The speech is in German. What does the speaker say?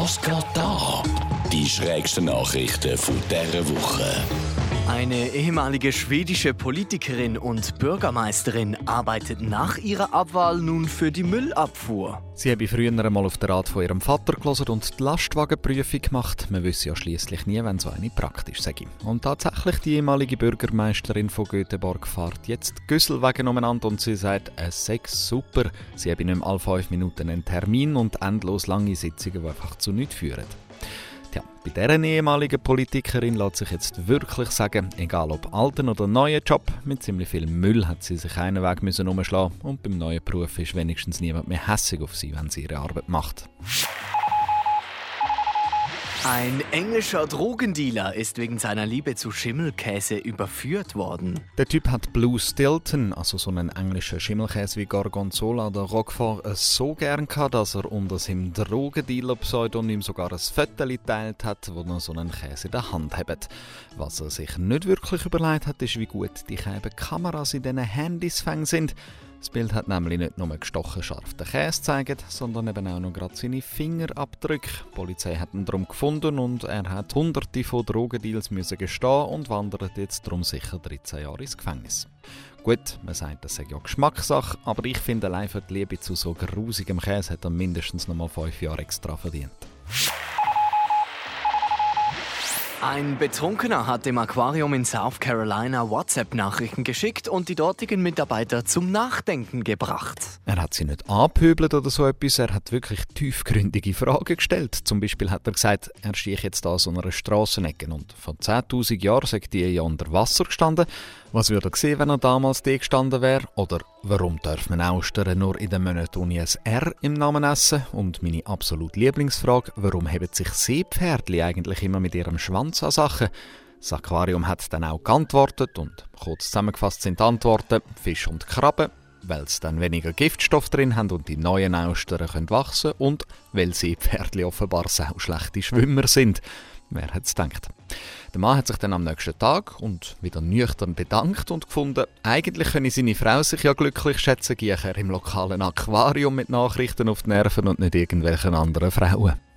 Was geht da? Die schrägsten Nachrichten von dieser Woche. Eine ehemalige schwedische Politikerin und Bürgermeisterin arbeitet nach ihrer Abwahl nun für die Müllabfuhr. Sie habe früher einmal auf den Rat von ihrem Vater gelesen und die Lastwagenprüfung gemacht. Man wüsste ja schließlich nie, wenn so eine praktisch sei. Und tatsächlich, die ehemalige Bürgermeisterin von Göteborg fährt jetzt Güsselwagen umeinander und sie sagt, es sei super. Sie habe nicht mehr alle fünf Minuten einen Termin und endlos lange Sitzungen, die einfach zu nichts führen. Bei dieser ehemaligen Politikerin lässt sich jetzt wirklich sagen, egal ob alten oder neuen Job, mit ziemlich viel Müll hat sie sich einen Weg müssen umschlagen und beim neuen Beruf ist wenigstens niemand mehr hässig auf sie, wenn sie ihre Arbeit macht. Ein englischer Drogendealer ist wegen seiner Liebe zu Schimmelkäse überführt worden. Der Typ hat Blue Stilton, also so einen englischen Schimmelkäse wie Gorgonzola oder Roquefort, äh, so gern gehabt, dass er unter seinem Drogendealer-Pseudonym sogar ein Foto geteilt hat, wo er so einen Käse in der Hand hat. Was er sich nicht wirklich überlegt hat, ist, wie gut die Kameras in diesen Handys sind. Das Bild hat nämlich nicht nur gestochen scharf den Käse gezeigt, sondern eben auch noch gerade seine Fingerabdrücke. Die Polizei hat ihn darum gefunden und er hat hunderte von Drogendeals müssen gestehen und wandert jetzt darum sicher 13 Jahre ins Gefängnis. Gut, man sagt, das sei ja Geschmackssache, aber ich finde allein für die Liebe zu so grusigem Käse hat er mindestens noch mal 5 Jahre extra verdient. Ein Betrunkener hat dem Aquarium in South Carolina WhatsApp-Nachrichten geschickt und die dortigen Mitarbeiter zum Nachdenken gebracht. Er hat sie nicht angepöbelt oder so etwas, er hat wirklich tiefgründige Fragen gestellt. Zum Beispiel hat er gesagt, er stehe jetzt da so einer Strassenecke und vor 10.000 Jahren sei die ja unter Wasser gestanden. Was würde er sehen, wenn er damals die gestanden wäre? Oder warum darf man Austern nur in den Monaten ohne ein R im Namen essen? Und meine absolut Lieblingsfrage, warum haben sich Seepferdli eigentlich immer mit ihrem Schwanz an Sachen? Das Aquarium hat dann auch geantwortet und kurz zusammengefasst sind die Antworten Fisch und Krabbe, weil sie dann weniger Giftstoff drin haben und die neuen Austern können wachsen und weil Seepferdli offenbar sau schlechte Schwimmer sind. Wer hätte es gedacht? Der Mann hat sich dann am nächsten Tag und wieder nüchtern bedankt und gefunden, eigentlich könne seine Frau sich ja glücklich schätzen, gehe er im lokalen Aquarium mit Nachrichten auf die Nerven und nicht irgendwelchen anderen Frauen.